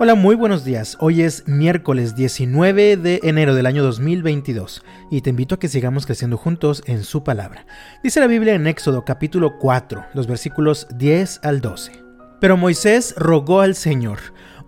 Hola, muy buenos días. Hoy es miércoles 19 de enero del año 2022 y te invito a que sigamos creciendo juntos en su palabra. Dice la Biblia en Éxodo capítulo 4, los versículos 10 al 12. Pero Moisés rogó al Señor,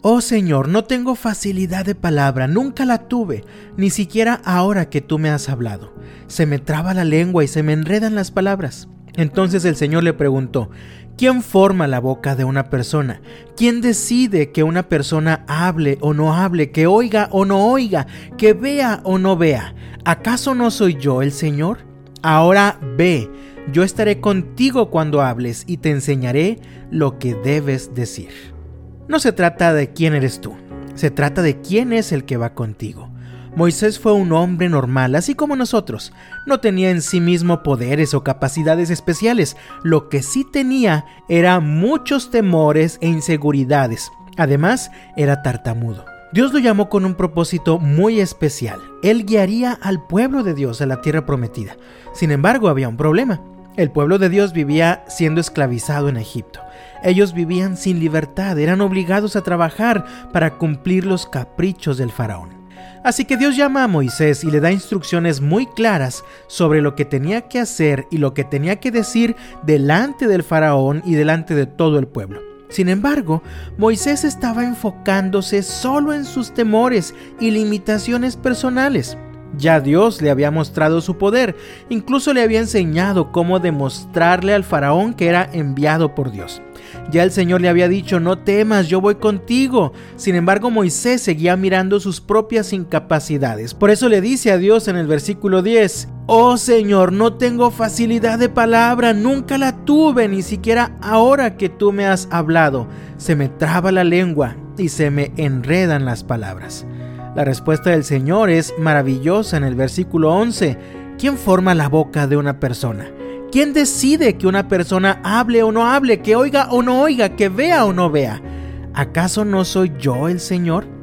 Oh Señor, no tengo facilidad de palabra, nunca la tuve, ni siquiera ahora que tú me has hablado. Se me traba la lengua y se me enredan las palabras. Entonces el Señor le preguntó, ¿Quién forma la boca de una persona? ¿Quién decide que una persona hable o no hable, que oiga o no oiga, que vea o no vea? ¿Acaso no soy yo el Señor? Ahora ve, yo estaré contigo cuando hables y te enseñaré lo que debes decir. No se trata de quién eres tú, se trata de quién es el que va contigo. Moisés fue un hombre normal, así como nosotros. No tenía en sí mismo poderes o capacidades especiales. Lo que sí tenía era muchos temores e inseguridades. Además, era tartamudo. Dios lo llamó con un propósito muy especial. Él guiaría al pueblo de Dios a la tierra prometida. Sin embargo, había un problema. El pueblo de Dios vivía siendo esclavizado en Egipto. Ellos vivían sin libertad, eran obligados a trabajar para cumplir los caprichos del faraón. Así que Dios llama a Moisés y le da instrucciones muy claras sobre lo que tenía que hacer y lo que tenía que decir delante del faraón y delante de todo el pueblo. Sin embargo, Moisés estaba enfocándose solo en sus temores y limitaciones personales. Ya Dios le había mostrado su poder, incluso le había enseñado cómo demostrarle al faraón que era enviado por Dios. Ya el Señor le había dicho, no temas, yo voy contigo. Sin embargo, Moisés seguía mirando sus propias incapacidades. Por eso le dice a Dios en el versículo 10, Oh Señor, no tengo facilidad de palabra, nunca la tuve, ni siquiera ahora que tú me has hablado. Se me traba la lengua y se me enredan las palabras. La respuesta del Señor es maravillosa en el versículo 11. ¿Quién forma la boca de una persona? ¿Quién decide que una persona hable o no hable, que oiga o no oiga, que vea o no vea? ¿Acaso no soy yo el Señor?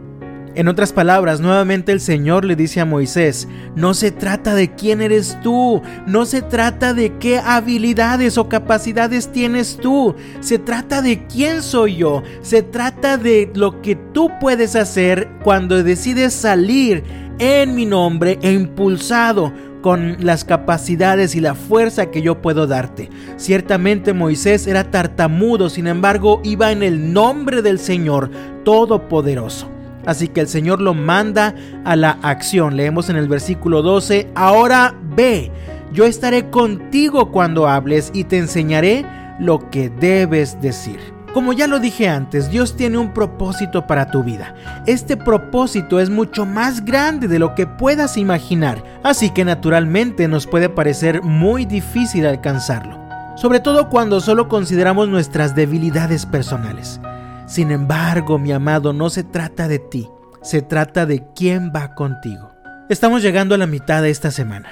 En otras palabras, nuevamente el Señor le dice a Moisés, no se trata de quién eres tú, no se trata de qué habilidades o capacidades tienes tú, se trata de quién soy yo, se trata de lo que tú puedes hacer cuando decides salir en mi nombre e impulsado con las capacidades y la fuerza que yo puedo darte. Ciertamente Moisés era tartamudo, sin embargo iba en el nombre del Señor Todopoderoso. Así que el Señor lo manda a la acción. Leemos en el versículo 12, ahora ve, yo estaré contigo cuando hables y te enseñaré lo que debes decir. Como ya lo dije antes, Dios tiene un propósito para tu vida. Este propósito es mucho más grande de lo que puedas imaginar, así que naturalmente nos puede parecer muy difícil alcanzarlo, sobre todo cuando solo consideramos nuestras debilidades personales. Sin embargo, mi amado, no se trata de ti, se trata de quién va contigo. Estamos llegando a la mitad de esta semana.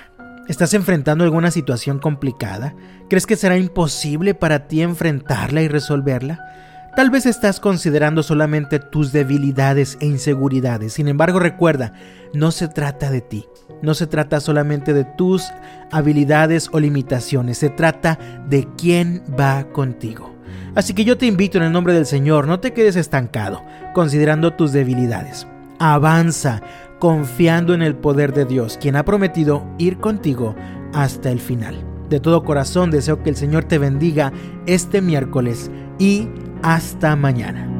¿Estás enfrentando alguna situación complicada? ¿Crees que será imposible para ti enfrentarla y resolverla? Tal vez estás considerando solamente tus debilidades e inseguridades. Sin embargo, recuerda, no se trata de ti. No se trata solamente de tus habilidades o limitaciones. Se trata de quién va contigo. Así que yo te invito en el nombre del Señor, no te quedes estancado, considerando tus debilidades. Avanza, confiando en el poder de Dios, quien ha prometido ir contigo hasta el final. De todo corazón deseo que el Señor te bendiga este miércoles y hasta mañana.